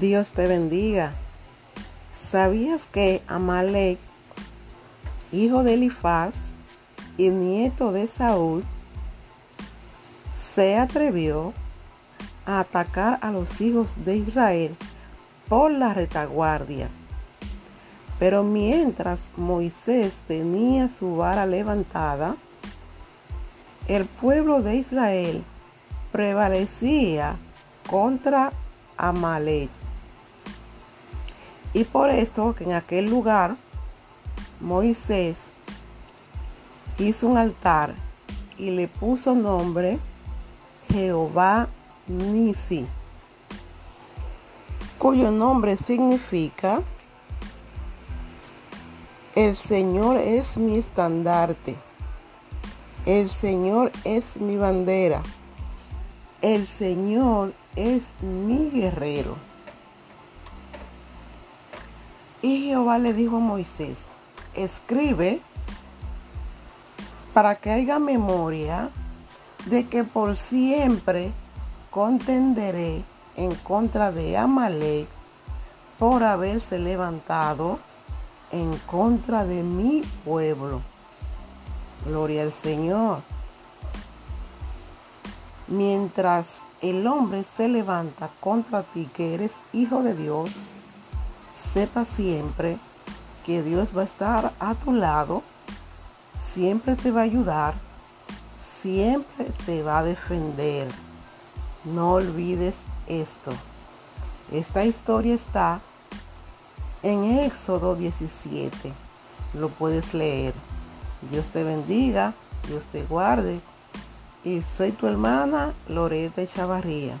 Dios te bendiga. ¿Sabías que Amalek, hijo de Elifaz y nieto de Saúl, se atrevió a atacar a los hijos de Israel por la retaguardia? Pero mientras Moisés tenía su vara levantada, el pueblo de Israel prevalecía contra Amalek. Y por esto que en aquel lugar Moisés hizo un altar y le puso nombre Jehová Nisi, cuyo nombre significa el Señor es mi estandarte, el Señor es mi bandera, el Señor es mi guerrero. Y Jehová le dijo a Moisés, escribe para que haya memoria de que por siempre contenderé en contra de Amalek por haberse levantado en contra de mi pueblo. Gloria al Señor. Mientras el hombre se levanta contra ti que eres hijo de Dios, sepa siempre que Dios va a estar a tu lado, siempre te va a ayudar, siempre te va a defender. No olvides esto. Esta historia está en Éxodo 17. Lo puedes leer. Dios te bendiga, Dios te guarde. Y soy tu hermana Loreta Chavarría.